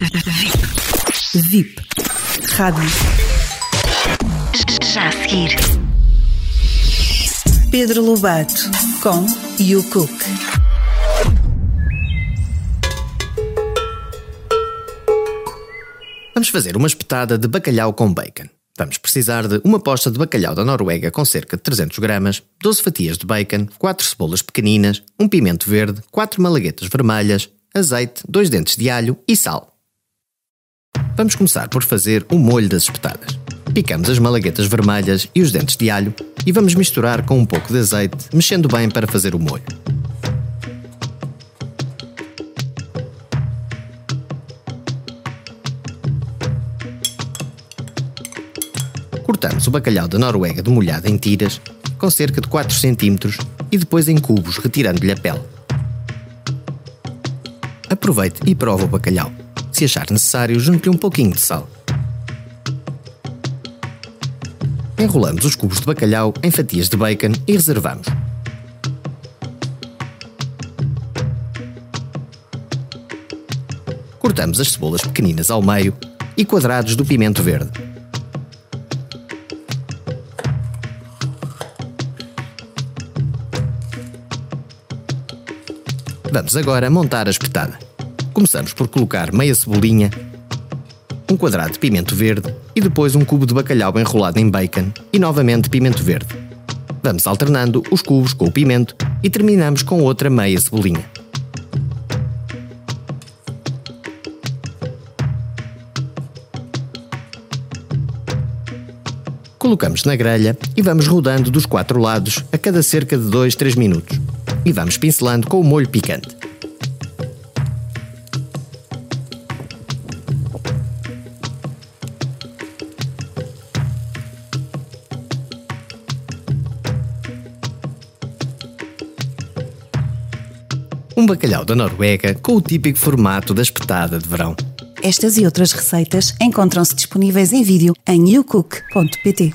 VIP. VIP. Rádio. Já a seguir. Pedro Lobato com You Cook. Vamos fazer uma espetada de bacalhau com bacon. Vamos precisar de uma posta de bacalhau da Noruega com cerca de 300 gramas, 12 fatias de bacon, 4 cebolas pequeninas, um pimento verde, 4 malaguetas vermelhas, azeite, 2 dentes de alho e sal. Vamos começar por fazer o molho das espetadas. Picamos as malaguetas vermelhas e os dentes de alho e vamos misturar com um pouco de azeite, mexendo bem para fazer o molho. Cortamos o bacalhau da Noruega demolhado em tiras, com cerca de 4 cm, e depois em cubos, retirando-lhe a pele. Aproveite e prova o bacalhau. Se achar necessário, junte-lhe um pouquinho de sal. Enrolamos os cubos de bacalhau em fatias de bacon e reservamos. Cortamos as cebolas pequeninas ao meio e quadrados do pimento verde. Vamos agora montar a espetada. Começamos por colocar meia cebolinha, um quadrado de pimento verde e depois um cubo de bacalhau enrolado em bacon e novamente pimento verde. Vamos alternando os cubos com o pimento e terminamos com outra meia cebolinha. Colocamos na grelha e vamos rodando dos quatro lados a cada cerca de 2, 3 minutos. E vamos pincelando com o molho picante. Um bacalhau da Noruega com o típico formato da espetada de verão. Estas e outras receitas encontram-se disponíveis em vídeo em youcook.pt.